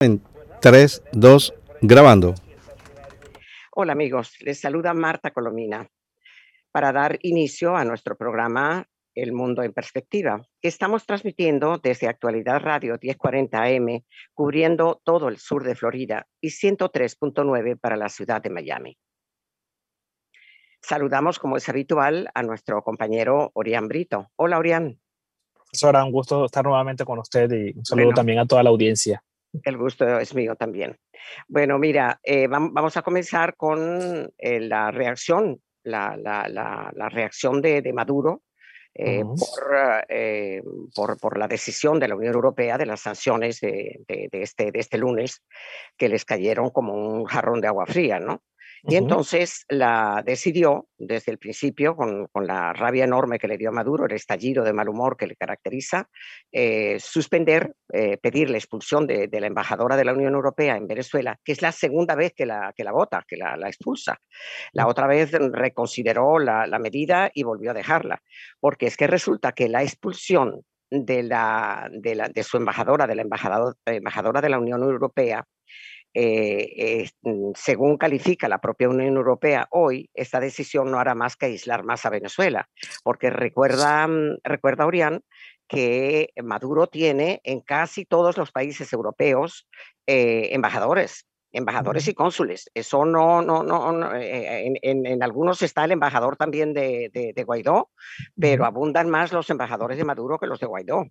En 3, 2, grabando. Hola amigos, les saluda Marta Colomina para dar inicio a nuestro programa El Mundo en Perspectiva, que estamos transmitiendo desde Actualidad Radio 1040 AM, cubriendo todo el sur de Florida y 103.9 para la ciudad de Miami. Saludamos, como es habitual, a nuestro compañero Orián Brito. Hola, Orián. Profesora, un gusto estar nuevamente con usted y un saludo también a toda la audiencia. El gusto es mío también. Bueno, mira, eh, vamos a comenzar con eh, la reacción, la, la, la, reacción de, de Maduro eh, por, por, por, la decisión de la Unión Europea de las sanciones de, de, de, este, de este lunes que les cayeron como un jarrón de agua fría, ¿no? Y entonces la decidió desde el principio, con, con, la rabia enorme que le dio a Maduro, el estallido de mal humor que le caracteriza, eh, suspender, eh, pedir la expulsión de, de, la embajadora de la Unión Europea en Venezuela, que es la segunda vez que la, que la vota, que la, la expulsa. La otra vez reconsideró la, la medida y volvió a dejarla, porque es que resulta que la expulsión de, la, de, la, de su embajadora, de la embajadora, embajadora de la Unión Europea, eh, eh, según califica la propia Unión Europea hoy, esta decisión no hará más que aislar más a Venezuela, porque recuerda, mm, recuerda Orián que Maduro tiene en casi todos los países europeos eh, embajadores embajadores y cónsules. Eso no, no, no, no en, en, en, algunos está el embajador también de, de, de Guaidó, pero abundan más los embajadores de Maduro que los de Guaidó.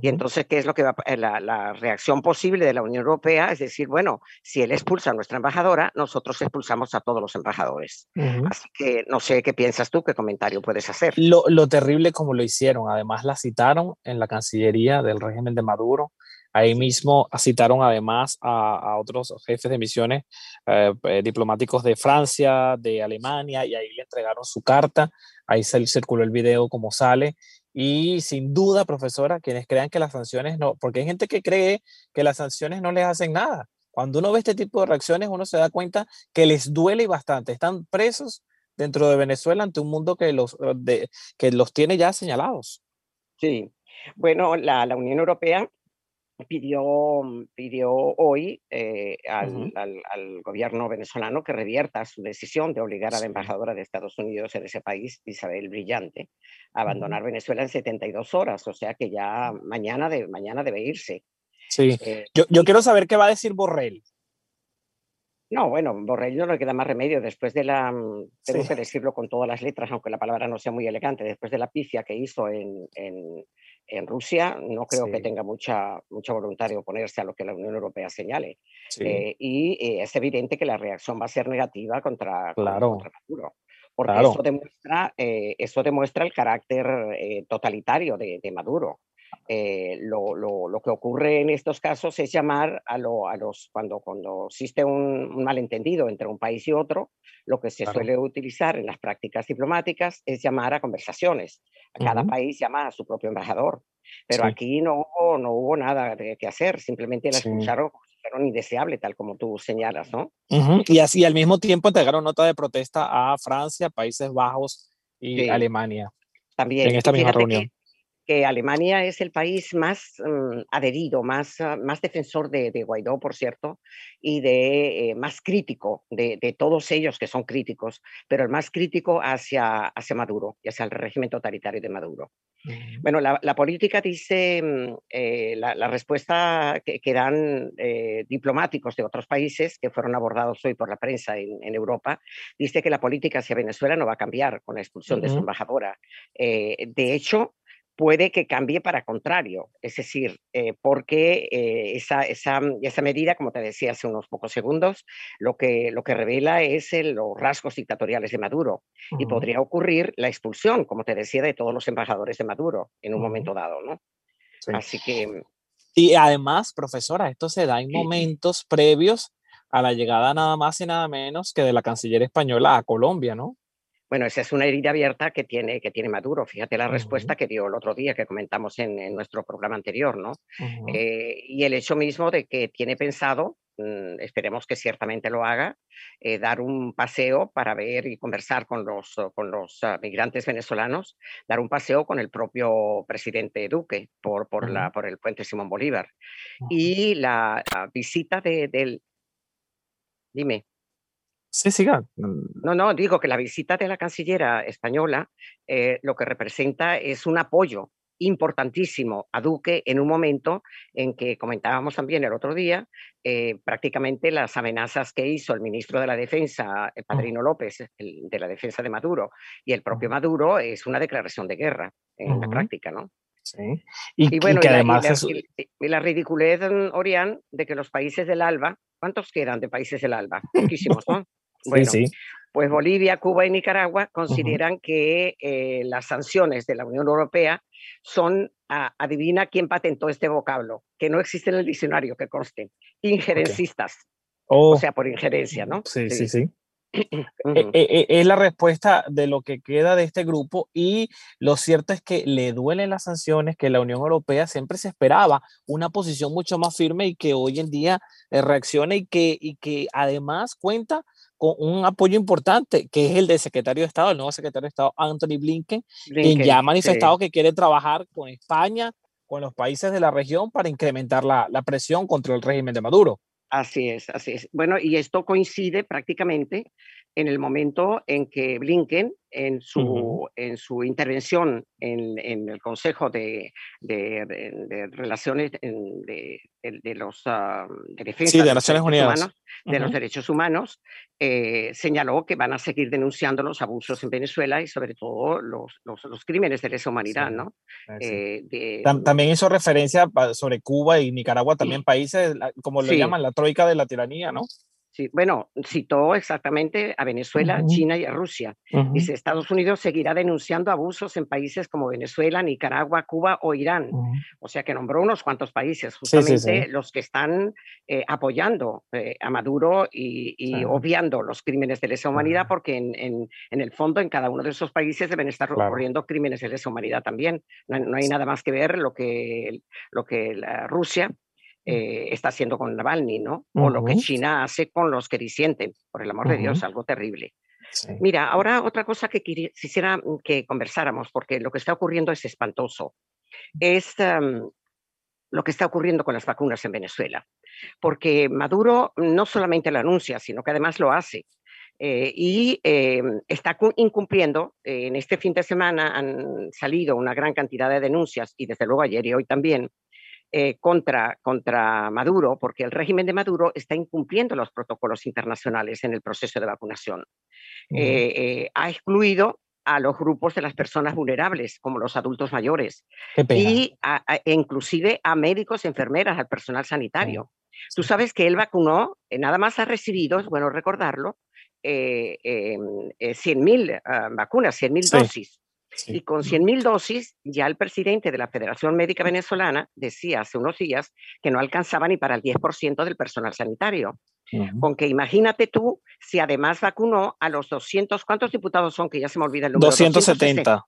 Y entonces, ¿qué es lo que va la, la, reacción posible de la Unión Europea? Es decir, bueno, si él expulsa a nuestra embajadora, nosotros expulsamos a todos los embajadores. Uh -huh. Así que no sé qué piensas tú, qué comentario puedes hacer. Lo, lo, terrible como lo hicieron. Además, la citaron en la Cancillería del régimen de Maduro. Ahí mismo citaron además a, a otros jefes de misiones eh, eh, diplomáticos de Francia, de Alemania, y ahí le entregaron su carta. Ahí se circuló el video como sale. Y sin duda, profesora, quienes crean que las sanciones no, porque hay gente que cree que las sanciones no les hacen nada. Cuando uno ve este tipo de reacciones, uno se da cuenta que les duele bastante. Están presos dentro de Venezuela ante un mundo que los, de, que los tiene ya señalados. Sí, bueno, la, la Unión Europea pidió, pidió hoy eh, al, uh -huh. al, al, gobierno venezolano que revierta su decisión de obligar a la embajadora de Estados Unidos en ese país, Isabel Brillante, a abandonar uh -huh. Venezuela en 72 horas, o sea que ya mañana, de, mañana debe irse. Sí, eh, yo, yo quiero saber qué va a decir Borrell. No, bueno, Borrell no le queda más remedio después de la, tengo sí. que decirlo con todas las letras, aunque la palabra no sea muy elegante, después de la pifia que hizo en, en, en Rusia, no creo sí. que tenga mucha, mucha voluntad de oponerse a lo que la Unión Europea señale. Sí. Eh, y eh, es evidente que la reacción va a ser negativa contra, claro. contra Maduro. Porque claro. eso, demuestra, eh, eso demuestra el carácter totalitario de, de Maduro. Eh, lo, lo, lo, que ocurre en estos casos es llamar a, lo, a los, cuando, cuando existe un, un, malentendido entre un país y otro, lo que se claro. suele utilizar en las prácticas diplomáticas es llamar a conversaciones. Cada uh -huh. país llama a su propio embajador. Pero sí. aquí no hubo, no hubo nada de, que hacer, simplemente la sí. como indeseable, tal como tú señalas, ¿no? Uh -huh. Y así al mismo tiempo entregaron nota de protesta a Francia, Países Bajos y sí. Alemania. También. En esta misma reunión. Que Alemania es el país más um, adherido, más, uh, más defensor de, de, Guaidó, por cierto, y de eh, más crítico de, de, todos ellos que son críticos, pero el más crítico hacia, hacia Maduro y hacia el régimen totalitario de Maduro. Uh -huh. Bueno, la, la, política dice, mm, eh, la, la, respuesta que, que dan eh, diplomáticos de otros países que fueron abordados hoy por la prensa en, en, Europa, dice que la política hacia Venezuela no va a cambiar con la expulsión uh -huh. de su embajadora. De hecho, puede que cambie para contrario, es decir, eh, porque eh, esa, esa, esa, medida, como te decía hace unos pocos segundos, lo que, lo que revela es el, los rasgos dictatoriales de Maduro uh -huh. y podría ocurrir la expulsión, como te decía, de todos los embajadores de Maduro en un uh -huh. momento dado, ¿no? Sí. Así que... Y además, profesora, esto se da en momentos previos a la llegada nada más y nada menos que de la canciller española a Colombia, ¿no? Bueno, esa es una herida abierta que tiene, que tiene Maduro. Fíjate la uh -huh. respuesta que dio el otro día que comentamos en, en nuestro programa anterior, ¿no? Uh -huh. eh, y el hecho mismo de que tiene pensado mm, esperemos que ciertamente lo haga, eh, dar un paseo para ver y conversar con los, con los ah, migrantes venezolanos, dar un paseo con el propio presidente Duque por, por, la, por el puente Simón Bolívar. Y la, visita de, del... Dime. Sí, siga. No, no, digo que la visita de la cancillera española eh, lo que representa es un apoyo importantísimo a Duque en un momento en que comentábamos también el otro día, eh, prácticamente las amenazas que hizo el ministro de la Defensa, el Padrino López, de la defensa de Maduro, y el propio Maduro, es una declaración de guerra en la práctica, ¿no? Sí. Y, bueno, y además la, la, ridiculez, mm, Orián, de que los países del ALBA, ¿cuántos quedan de países del ALBA? Muchísimos, ¿no? Bueno, sí, pues Bolivia, Cuba y Nicaragua consideran que eh, las sanciones de la Unión Europea son, adivina quién patentó este vocablo, que no existe en el diccionario, que conste, injerencistas. O oh. sea, por injerencia, ¿no? Sí, sí, sí. Eh, eh, es la respuesta de lo que queda de este grupo y lo cierto es que le duelen las sanciones, que la Unión Europea siempre se esperaba una posición mucho más firme y que hoy en día reacciona y que, y que además cuenta con un apoyo importante, que es el del secretario de Estado, el nuevo secretario de Estado, Anthony Blinken, quien ya ha manifestado que quiere trabajar con España, con los países de la región para incrementar la, la presión contra el régimen de Maduro. Así es, así es. Bueno, y esto coincide prácticamente en el momento en que Blinken, en su, en su intervención en, en el Consejo de, de, Relaciones de, de, los uh, de Defensa de, Naciones Unidas. Humanos, de los Derechos Humanos, eh, señaló que van a seguir denunciando los abusos en Venezuela y sobre todo los, los, los crímenes de lesa humanidad, ¿no? Eh, también hizo referencia sobre Cuba y Nicaragua, también países, como lo llaman, la troika de la tiranía, ¿no? Sí, bueno, citó exactamente a Venezuela, China y a Rusia. Dice, Estados Unidos seguirá denunciando abusos en países como Venezuela, Nicaragua, Cuba o Irán. O sea que nombró unos cuantos países, justamente los que están eh, apoyando eh, a Maduro y, obviando los crímenes de lesa humanidad, porque en, en, el fondo en cada uno de esos países deben estar ocurriendo crímenes de lesa humanidad también. No, hay nada más que ver lo que, lo que la Rusia eh, está haciendo con Navalny, ¿no? O lo que China hace con los que disienten, por el amor de Dios, algo terrible. Mira, ahora otra cosa que quisiera mm, que conversáramos, porque lo que está ocurriendo es espantoso, es lo que está ocurriendo con las vacunas en Venezuela. Porque Maduro no solamente lo anuncia, sino que además lo hace. Eh, y em, está incumpliendo. en este fin de semana han salido una gran cantidad de denuncias, y desde luego ayer y hoy también, eh, contra, contra Maduro, porque el régimen de Maduro está incumpliendo los protocolos internacionales en el proceso de vacunación. Eh, eh, ha excluido a los grupos de las personas vulnerables, como los adultos mayores, y inclusive a médicos, enfermeras, al personal sanitario. Tú sabes que él vacunó, nada más ha recibido, es bueno recordarlo, eh, 100.000 ah, vacunas, 100.000 dosis. Y con 100.000 dosis, ya el presidente de la Federación Médica Venezolana decía hace unos días que no alcanzaba ni para el 10% del personal sanitario. Con que imagínate tú si además vacunó a los 200, ¿cuántos diputados son? Que ya se me olvida el número. 270.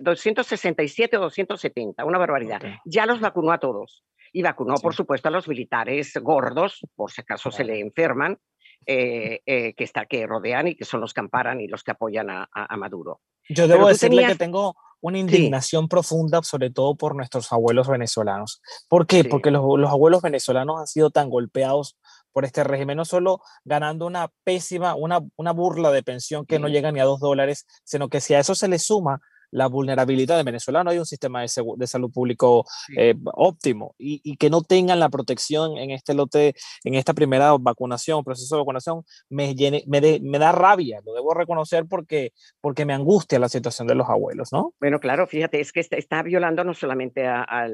267 o 270, una barbaridad. Ya los vacunó a todos. Y vacunó, por supuesto, a los militares gordos, por si acaso se le enferman, eh, eh, que, está, que rodean y que son los que amparan y los que apoyan a, Maduro. Yo debo decirle que tengo una indignación profunda, sobre todo por nuestros abuelos venezolanos. ¿Por qué? Porque los, los, abuelos venezolanos han sido tan golpeados por este régimen, no solo ganando una pésima, una, una burla de pensión que no llega ni a dos dólares, sino que si a eso se le suma la vulnerabilidad de Venezuela. No hay un sistema de, de salud público eh, óptimo y, que no tengan la protección en este lote, en esta primera vacunación, proceso de vacunación, me, me, da rabia, lo debo reconocer porque, porque me angustia la situación de los abuelos, ¿no? Bueno, claro, fíjate, es que está, violando no solamente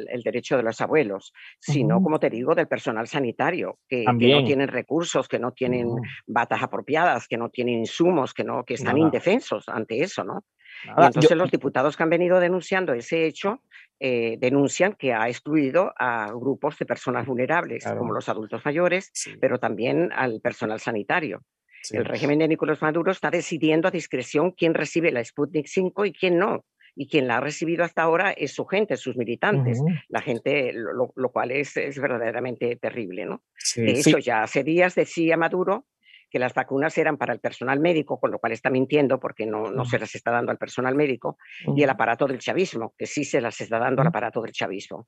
el derecho de los abuelos, sino, como te digo, del personal sanitario, que, no tienen recursos, que no tienen batas apropiadas, que no tienen insumos, que, no, que están indefensos ante eso, ¿no? Entonces los diputados que han venido denunciando ese hecho eh, denuncian que ha excluido a grupos de personas vulnerables, como los adultos mayores, pero también al personal sanitario. El régimen de Nicolás Maduro está decidiendo a discreción quién recibe la Sputnik 5 y quién no. y quien la ha recibido hasta ahora es su gente, sus militantes, la gente, lo, cual es, es, verdaderamente terrible, ¿no? de hecho, ya hace días decía Maduro que las vacunas eran para el personal médico, con lo cual está mintiendo porque no, no se las está dando al personal médico, y el aparato del chavismo, que sí se las está dando al aparato del chavismo.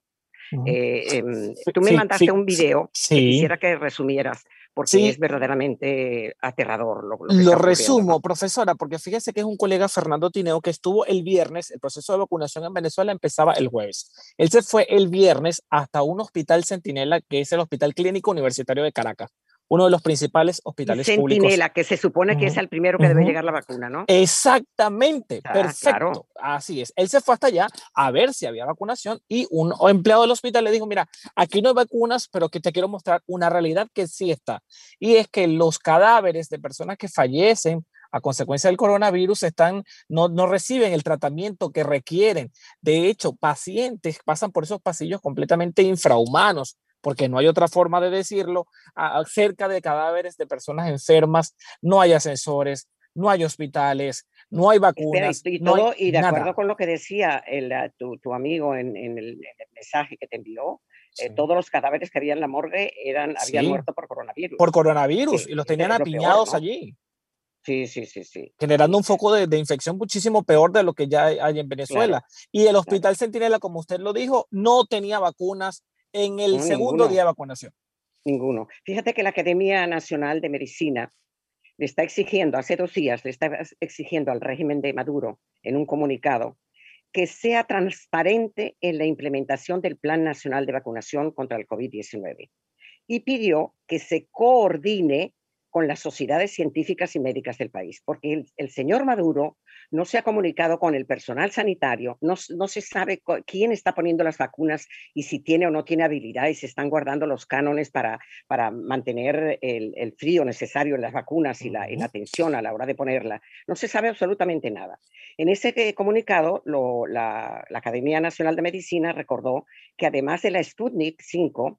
Eh, em, tú me mandaste un video que quisiera que resumieras porque es verdaderamente aterrador. Lo, lo, resumo, profesora, porque fíjese que es un colega Fernando Tineo que estuvo el viernes, el proceso de vacunación en Venezuela empezaba el jueves. Él se fue el viernes hasta un hospital Centinela, que es el Hospital Clínico Universitario de Caracas uno de los principales hospitales Centinela, que se supone que es el primero que debe llegar la vacuna, ¿no? Exactamente, ah, perfecto. Así es. Él se fue hasta allá a ver si había vacunación y un empleado del hospital le dijo, mira, aquí no hay vacunas, pero que te quiero mostrar una realidad que sí está. Y es que los cadáveres de personas que fallecen a consecuencia del coronavirus están, no, no reciben el tratamiento que requieren. De hecho, pacientes pasan por esos pasillos completamente infrahumanos porque no hay otra forma de decirlo, cerca de cadáveres de personas enfermas, no hay ascensores, no hay hospitales, no hay vacunas. y, todo, y de acuerdo con lo que decía el, ah, tu, tu, amigo en, en, el, mensaje que te envió, eh, todos los cadáveres que había en la morgue eran, habían muerto por coronavirus. Por coronavirus, y los tenían apiñados allí. Sí, sí, sí, sí. Generando un foco de, de, infección muchísimo peor de lo que ya hay en Venezuela. y el Hospital Centinela, como usted lo dijo, no tenía vacunas, en el segundo día de vacunación? Ninguno. Fíjate que la Academia Nacional de Medicina le está exigiendo, hace dos días, le está exigiendo al régimen de Maduro en un comunicado que sea transparente en la implementación del Plan Nacional de Vacunación contra el COVID-19 y pidió que se coordine con las sociedades científicas y médicas del país, porque el, señor Maduro no se ha comunicado con el personal sanitario, no, se sabe quién está poniendo las vacunas y si tiene o no tiene habilidad y se están guardando los cánones para, para mantener el, frío necesario en las vacunas y la, atención a la hora de ponerla. No se sabe absolutamente nada. En ese comunicado, la, la Academia Nacional de Medicina recordó que además de la Sputnik 5,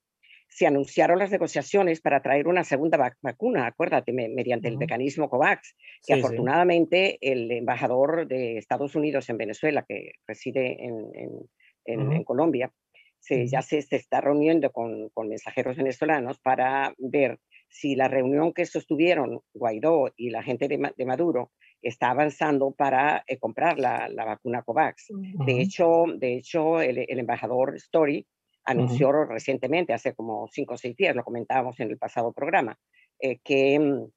se anunciaron las negociaciones para traer una segunda vacuna, acuérdate, mediante el mecanismo COVAX, que afortunadamente el embajador de Estados Unidos en Venezuela, que reside en, Colombia, se, ya se, está reuniendo con, mensajeros venezolanos para ver si la reunión que sostuvieron Guaidó y la gente de, Maduro está avanzando para eh, comprar la, vacuna COVAX. De hecho, de hecho el, el embajador Story anunció recientemente, hace como cinco o seis días, lo comentábamos en el pasado programa, eh, que, mm,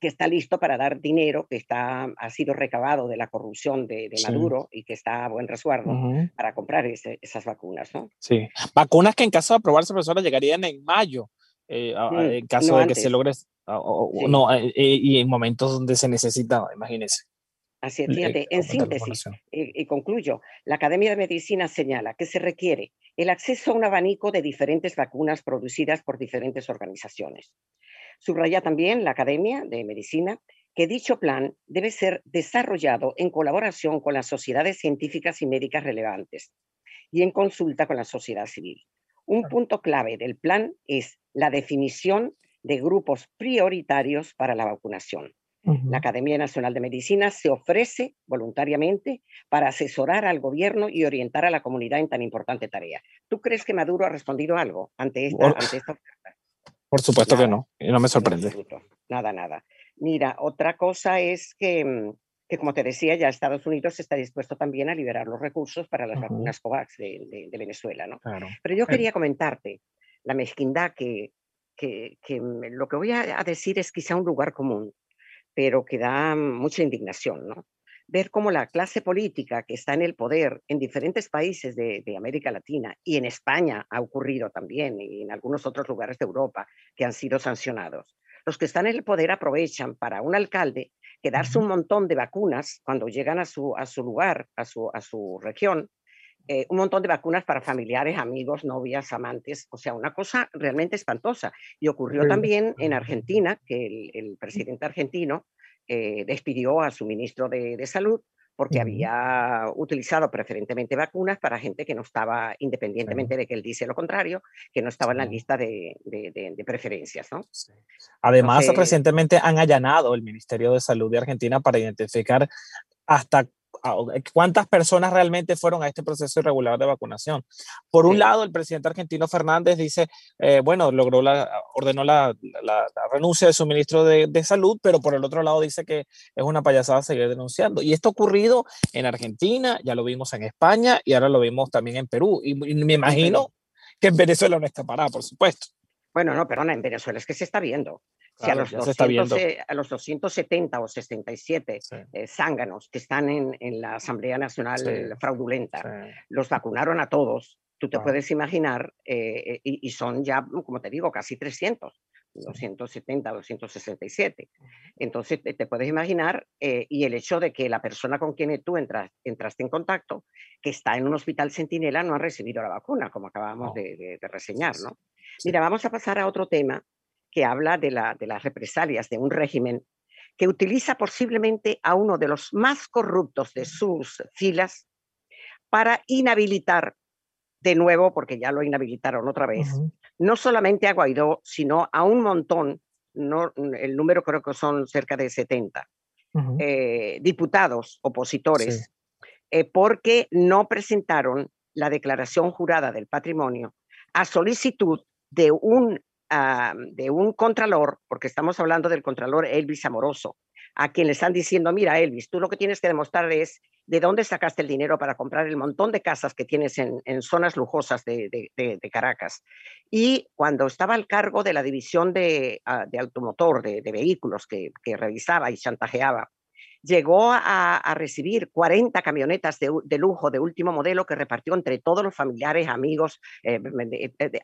que, está listo para dar dinero que está, ha sido recabado de la corrupción de, Maduro y que está a buen resguardo para comprar esas vacunas. ¿no? Sí, vacunas que en caso de aprobarse, profesora, llegarían en mayo. Eh, mm, en caso de que se logre, no, eh, y en momentos donde se necesita, imagínense. Así es, fíjate, en síntesis, y, concluyo, la Academia de Medicina señala que se requiere el acceso a un abanico de diferentes vacunas producidas por diferentes organizaciones. Subraya también la Academia de Medicina que dicho plan debe ser desarrollado en colaboración con las sociedades científicas y médicas relevantes y en consulta con la sociedad civil. Un punto clave del plan es la definición de grupos prioritarios para la vacunación la Academia Nacional de Medicina se ofrece voluntariamente para asesorar al gobierno y orientar a la comunidad en tan importante tarea. ¿Tú crees que Maduro ha respondido algo ante esta, oferta? Por supuesto que no, y no me sorprende. nada, nada. Mira, otra cosa es que, mm, que, como te decía, ya Estados Unidos está dispuesto también a liberar los recursos para las vacunas COVAX de, Venezuela, ¿no? Pero yo quería comentarte la mezquindad que, que, que, mm, lo que voy a decir es quizá un lugar común pero que da mucha indignación, ¿no? Ver cómo la clase política que está en el poder en diferentes países de, América Latina y en España ha ocurrido también y en algunos otros lugares de Europa que han sido sancionados. Los que están en el poder aprovechan para un alcalde quedarse un montón de vacunas cuando llegan a su, a su lugar, a su, a su región, eh, un montón de vacunas para familiares, amigos, novias, amantes, o sea, una cosa realmente espantosa. Y ocurrió también en Argentina, que el, presidente argentino eh, despidió a su ministro de, Salud porque había utilizado preferentemente vacunas para gente que no estaba, independientemente de que él dice lo contrario, que no estaba en la lista de, preferencias. ¿no? Además, recientemente han allanado el Ministerio de Salud de Argentina para identificar hasta cuántas personas realmente fueron a este proceso irregular de vacunación. Por un lado, el presidente argentino Fernández dice, eh, bueno, logró la, ordenó la, la, renuncia de su ministro de, de, salud, pero por el otro lado dice que es una payasada seguir denunciando. Y esto ha ocurrido en Argentina, ya lo vimos en España y ahora lo vimos también en Perú. Y, me imagino que en Venezuela no está parada, por supuesto. Bueno, no, perdona, en Venezuela es que se está viendo a, los 270 o 67 eh, zánganos que están en, la Asamblea Nacional fraudulenta, los vacunaron a todos, tú te puedes imaginar, eh, eh, y, son ya, como te digo, casi 300. 270, 267. Entonces, te, puedes imaginar, y el hecho de que la persona con quien tú entras, entraste en contacto, que está en un hospital centinela, no ha recibido la vacuna, como acabamos de, de, reseñar, ¿no? Mira, vamos a pasar a otro tema que habla de, la, de las represalias de un régimen que utiliza posiblemente a uno de los más corruptos de sus filas para inhabilitar de nuevo, porque ya lo inhabilitaron otra vez, no solamente a Guaidó, sino a un montón, no, el número creo que son cerca de 70 eh, diputados opositores, eh, porque no presentaron la declaración jurada del patrimonio a solicitud de un de un contralor, porque estamos hablando del contralor Elvis Amoroso, a quien le están diciendo, mira Elvis, tú lo que tienes que demostrar es de dónde sacaste el dinero para comprar el montón de casas que tienes en, zonas lujosas de, Caracas. Y cuando estaba al cargo de la división de, ah, automotor, de, vehículos que, revisaba y chantajeaba, llegó a, recibir 40 camionetas de, lujo de último modelo que repartió entre todos los familiares, amigos, eh,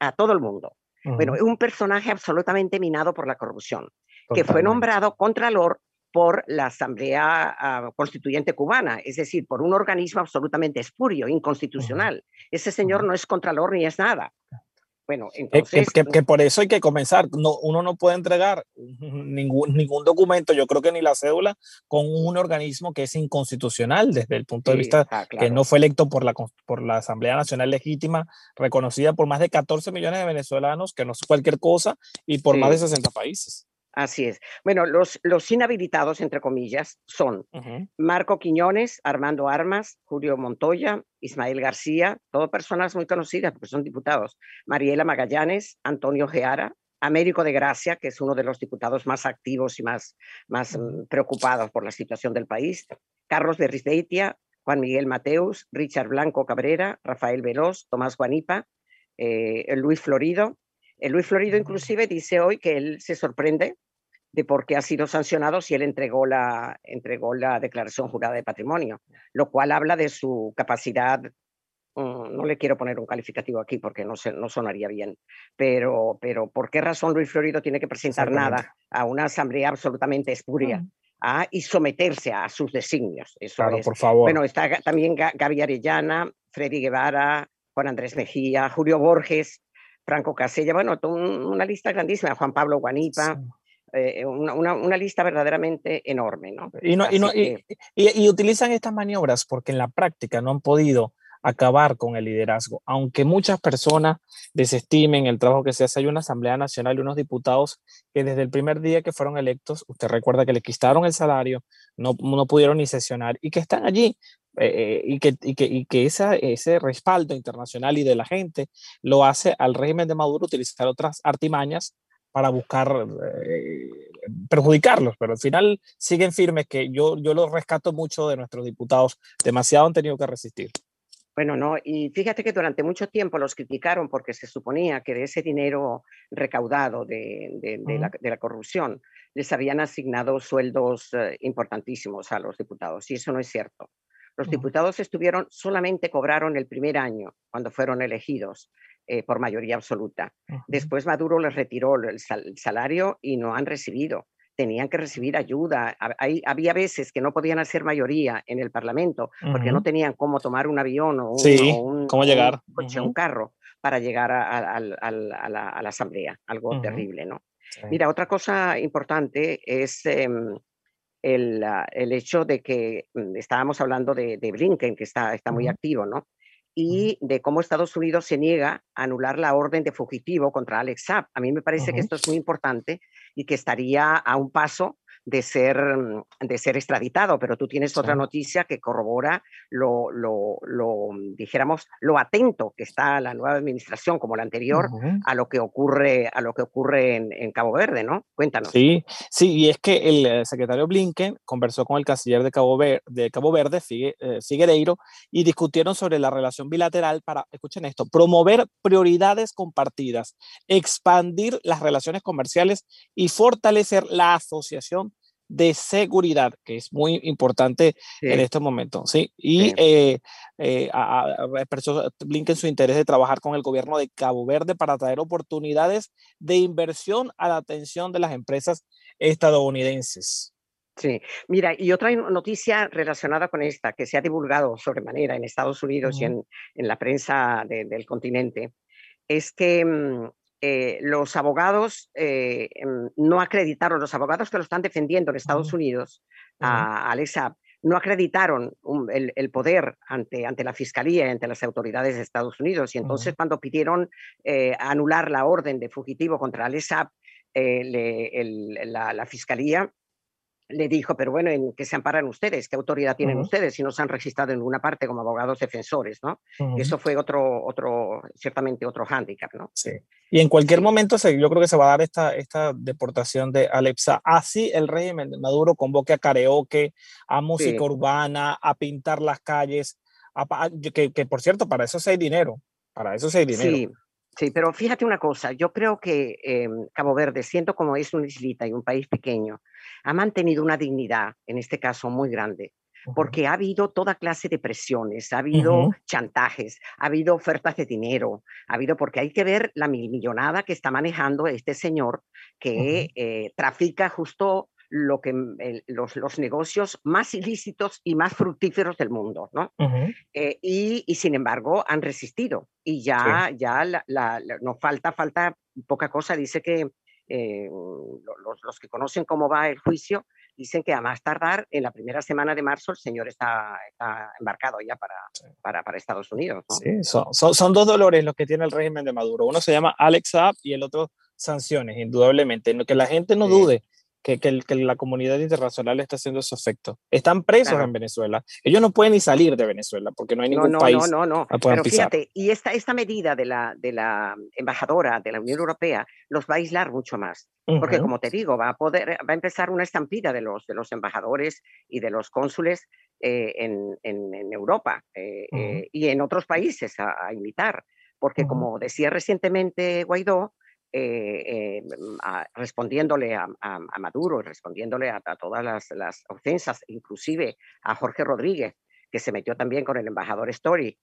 a todo el mundo. Bueno, es un personaje absolutamente minado por la corrupción, que fue nombrado contralor por la Asamblea ah, Constituyente Cubana, es decir, por un organismo absolutamente espurio, inconstitucional. Ese señor no es contralor ni es nada. Bueno, entonces... Que, por eso hay que comenzar. No, uno no puede entregar ningún, ningún documento, yo creo que ni la cédula, con un organismo que es inconstitucional desde el punto de vista que no fue electo por la, por la Asamblea Nacional Legítima, reconocida por más de 14 millones de venezolanos, que no es cualquier cosa, y por más de 60 países. Así es. Bueno, los, los inhabilitados, entre comillas, son Marco Quiñones, Armando Armas, Julio Montoya, Ismael García, todas personas muy conocidas porque son diputados, Mariela Magallanes, Antonio Geara, Américo de Gracia, que es uno de los diputados más activos y más, más mm, preocupados por la situación del país, Carlos Berrizbeitia, Juan Miguel Mateus, Richard Blanco Cabrera, Rafael Veloz, Tomás Guanipa, eh, Luis Florido, Luis Florido inclusive dice hoy que él se sorprende de por qué ha sido sancionado si él entregó la, entregó la declaración jurada de patrimonio, lo cual habla de su capacidad, mm, no le quiero poner un calificativo aquí porque no, no sonaría bien, pero, pero ¿por qué razón Luis Florido tiene que presentar nada a una asamblea absolutamente espuria? Ah, y someterse a sus designios. Eso claro, por favor. Bueno, está también Gaby Arellana, Freddy Guevara, Juan Andrés Mejía, Julio Borges, Franco Casella, bueno, una lista grandísima, Juan Pablo Guanipa, eh, una, una, lista verdaderamente enorme. ¿no? Y, no, y, no y, y, utilizan estas maniobras porque en la práctica no han podido acabar con el liderazgo. Aunque muchas personas desestimen el trabajo que se hace, hay una Asamblea Nacional y unos diputados que desde el primer día que fueron electos, usted recuerda que le quitaron el salario, no, no pudieron ni sesionar y que están allí eh, y que, y que, y que esa, ese respaldo internacional y de la gente lo hace al régimen de Maduro utilizar otras artimañas para buscar eh, perjudicarlos, pero al final siguen firmes que yo, yo los rescato mucho de nuestros diputados, demasiado han tenido que resistir. Bueno, no, y fíjate que durante mucho tiempo los criticaron porque se suponía que de ese dinero recaudado de, de, la, de la, corrupción les habían asignado sueldos eh, importantísimos a los diputados, y eso no es cierto. Los diputados estuvieron, solamente cobraron el primer año cuando fueron elegidos eh, por mayoría absoluta. Después Maduro les retiró el, salario y no han recibido. Tenían que recibir ayuda. había veces que no podían hacer mayoría en el Parlamento porque no tenían cómo tomar un avión o un, ¿cómo llegar? coche, un carro para llegar a, la, Asamblea. Algo terrible, ¿no? Mira, otra cosa importante es em, el, el, hecho de que mm, estábamos hablando de, Blinken, que está, está muy activo, ¿no? Y de cómo Estados Unidos se niega a anular la orden de fugitivo contra Alex Saab. A mí me parece que esto es muy importante y que estaría a un paso de ser, mm, de ser extraditado, pero tú tienes otra noticia que corrobora lo, lo, lo, dijéramos, lo atento que está la nueva administración como la anterior a lo que ocurre, a lo que ocurre en, Cabo Verde, ¿no? Cuéntanos. Sí, sí, y es que el eh, secretario Blinken conversó con el canciller de Cabo, Verde, de Cabo Verde, eh, Figueiredo, y discutieron sobre la relación bilateral para, escuchen esto, promover prioridades compartidas, expandir las relaciones comerciales y fortalecer la asociación de seguridad, que es muy importante en estos momentos. ¿sí? Y eh, eh, expresó Blinken su interés de trabajar con el gobierno de Cabo Verde para traer oportunidades de inversión a la atención de las empresas estadounidenses. Sí, mira, y otra noticia relacionada con esta que se ha divulgado sobremanera en Estados Unidos y en, en, la prensa del continente es que mm, eh, los abogados eh, em, no acreditaron, los abogados que lo están defendiendo en Estados Unidos, a Alexa, no acreditaron el, poder ante, ante la fiscalía y ante las autoridades de Estados Unidos. Y entonces, cuando pidieron eh, anular la orden de fugitivo contra Alexa, la, la, fiscalía le dijo, pero bueno, ¿en qué se amparan ustedes? ¿Qué autoridad tienen ustedes si no se han registrado en ninguna parte como abogados defensores? ¿no? Eso fue otro, otro, ciertamente otro hándicap. ¿no? Sí. Y en cualquier momento se, yo creo que se va a dar esta, esta deportación de Alexa. Así el régimen de Maduro convoque a karaoke, a música urbana, a pintar las calles, que, que, por cierto, para eso sí hay dinero. Para eso sí hay dinero. Sí. Pero fíjate una cosa, yo creo que em, Cabo Verde, siendo como es una islita y un país pequeño, ha mantenido una dignidad, en este caso muy grande, porque ha habido toda clase de presiones, ha habido chantajes, ha habido ofertas de dinero, ha habido, porque hay que ver la millonada que está manejando este señor que eh, trafica justo lo que, mm, los, los, negocios más ilícitos y más fructíferos del mundo, ¿no? Eh, y, y, sin embargo han resistido y ya, ya la, nos falta, falta poca cosa, dice que eh, los, los, que conocen cómo va el juicio dicen que a más tardar en la primera semana de marzo el señor está, está embarcado ya para, para, para, Estados Unidos. ¿no? Sí, son, son, son, dos dolores los que tiene el régimen de Maduro. Uno se llama Alex Saab y el otro sanciones, indudablemente. Que la gente no dude que, que, la comunidad internacional está haciendo su efecto. Están presos en Venezuela. Ellos no pueden ni salir de Venezuela porque no hay ningún no, país. No, no, no. Pero fíjate, y esta, esta medida de la, de la embajadora de la Unión Europea los va a aislar mucho más. Porque, como te digo, va a, poder, va a empezar una estampida de los, de los embajadores y de los cónsules eh, en, en, Europa eh, eh, y en otros países a, a imitar. Porque, como decía recientemente Guaidó, eh, eh, mm, respondiéndole a, Maduro y respondiéndole a, todas las, ofensas, inclusive a Jorge Rodríguez, que se metió también con el embajador Story.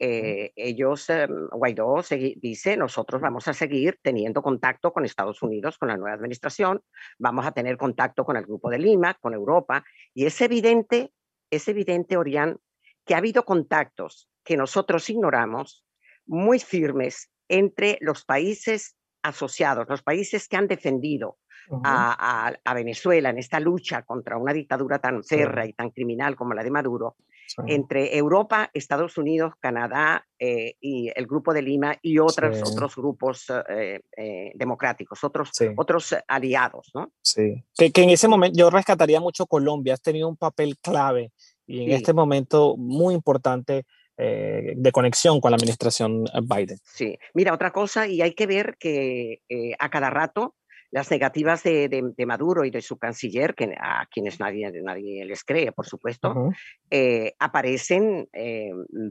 Eh, ellos, Guaidó dice, nosotros vamos a seguir teniendo contacto con Estados Unidos, con la nueva administración, vamos a tener contacto con el Grupo de Lima, con Europa, y es evidente, es evidente, Orián, que ha habido contactos que nosotros ignoramos, muy firmes, entre los países asociados, los países que han defendido a, Venezuela en esta lucha contra una dictadura tan cerra y tan criminal como la de Maduro, entre Europa, Estados Unidos, Canadá eh, y el Grupo de Lima y otros, otros grupos eh, eh, democráticos, otros, otros aliados. ¿no? Sí, que, que, en ese momento yo rescataría mucho Colombia, has tenido un papel clave y en este momento muy importante eh, de conexión con la administración Biden. Sí, mira, otra cosa, y hay que ver que eh, a cada rato las negativas de, Maduro y de su canciller, que a quienes nadie, nadie les cree, por supuesto, eh, aparecen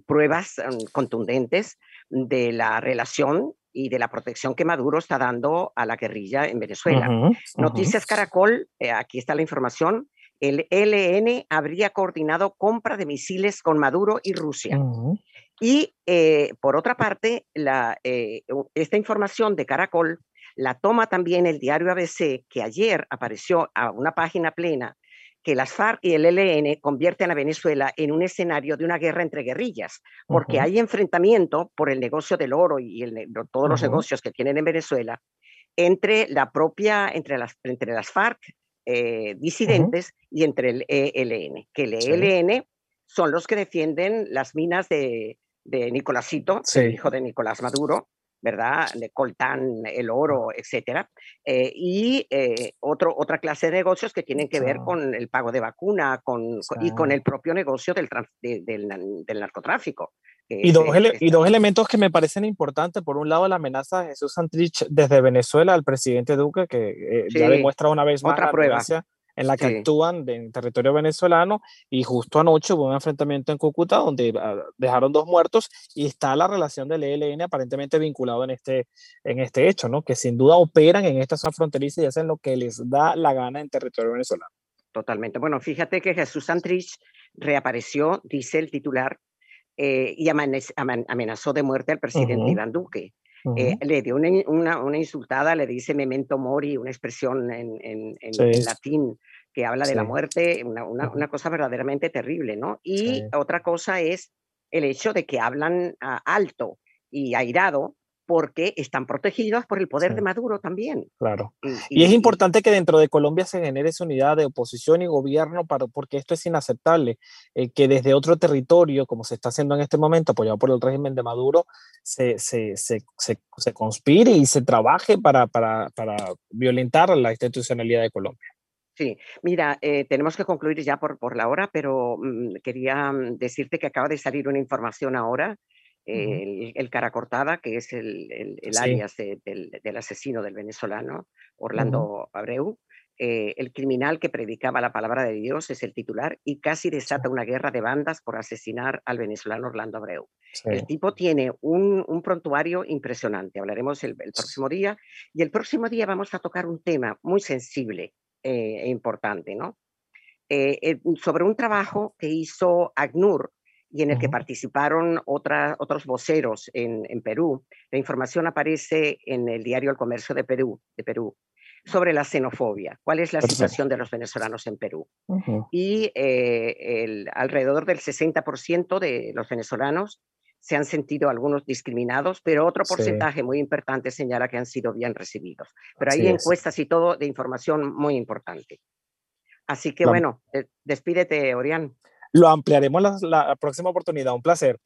pruebas mm, contundentes de la relación y de la protección que Maduro está dando a la guerrilla en Venezuela. Noticias Caracol, aquí está la información, el ELN habría coordinado compra de misiles con Maduro y Rusia. Y eh, por otra parte, la, eh, esta información de Caracol la toma también el diario ABC, que ayer apareció a una página plena que las FARC y el ELN convierten a Venezuela en un escenario de una guerra entre guerrillas, porque hay enfrentamiento por el negocio del oro y todos los negocios que tienen en Venezuela entre la propia, entre las, entre las FARC, eh, disidentes y entre el ELN, que el ELN son los que defienden las minas de, de Nicolásito, hijo de Nicolás Maduro, ¿verdad? De coltán, el oro, etcétera. Eh, y eh, otro, otra clase de negocios que tienen que ver con el pago de vacuna con, y con el propio negocio del, del, narcotráfico. Y dos, y dos, elementos que me parecen importantes. Por un lado, la amenaza de Jesús Santrich desde Venezuela al presidente Duque, que ya demuestra una vez más otra prueba en la que actúan en territorio venezolano y justo anoche hubo un enfrentamiento en Cúcuta donde ah, dejaron dos muertos y está la relación del ELN aparentemente vinculado en este, en este hecho, ¿no? que sin duda operan en esta zona fronteriza y hacen lo que les da la gana en territorio venezolano. Totalmente. Bueno, fíjate que Jesús Santrich reapareció, dice el titular, eh, y amenazó de muerte al presidente Iván Duque. Eh, le dio una, una, una, insultada, le dice memento mori, una expresión en, en, en, latín que habla de la muerte, una, una, cosa verdaderamente terrible, ¿no? Y otra cosa es el hecho de que hablan alto y airado porque están protegidos por el poder de Maduro también. Claro. Y, es importante que dentro de Colombia se genere esa unidad de oposición y gobierno, para, porque esto es inaceptable, eh, que desde otro territorio, como se está haciendo en este momento, apoyado por el régimen de Maduro, se, se, se, se conspire y se trabaje para, para, para, violentar la institucionalidad de Colombia. Sí, mira, eh, tenemos que concluir ya por, por la hora, pero mm, quería mm, decirte que acaba de salir una información ahora el, cara cortada, que es el, el, alias del, asesino del venezolano, Orlando Abreu. Eh, el criminal que predicaba la palabra de Dios es el titular y casi desata una guerra de bandas por asesinar al venezolano Orlando Abreu. El tipo tiene un, un prontuario impresionante, hablaremos el, próximo día y el próximo día vamos a tocar un tema muy sensible eh, e importante, ¿no? Eh, sobre un trabajo que hizo ACNUR y en el que participaron otros voceros en, Perú. La información aparece en el diario El Comercio de Perú, de Perú sobre la xenofobia, cuál es la situación de los venezolanos en Perú. Y eh, el, alrededor del 60% de los venezolanos se han sentido algunos discriminados, pero otro porcentaje muy importante señala que han sido bien recibidos. Pero hay encuestas y todo de información muy importante. Así que bueno, eh, despídete, Orián. Lo ampliaremos la, próxima oportunidad. Un placer.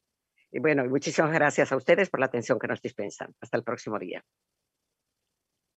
Y bueno, muchísimas gracias a ustedes por la atención que nos dispensan. Hasta el próximo día.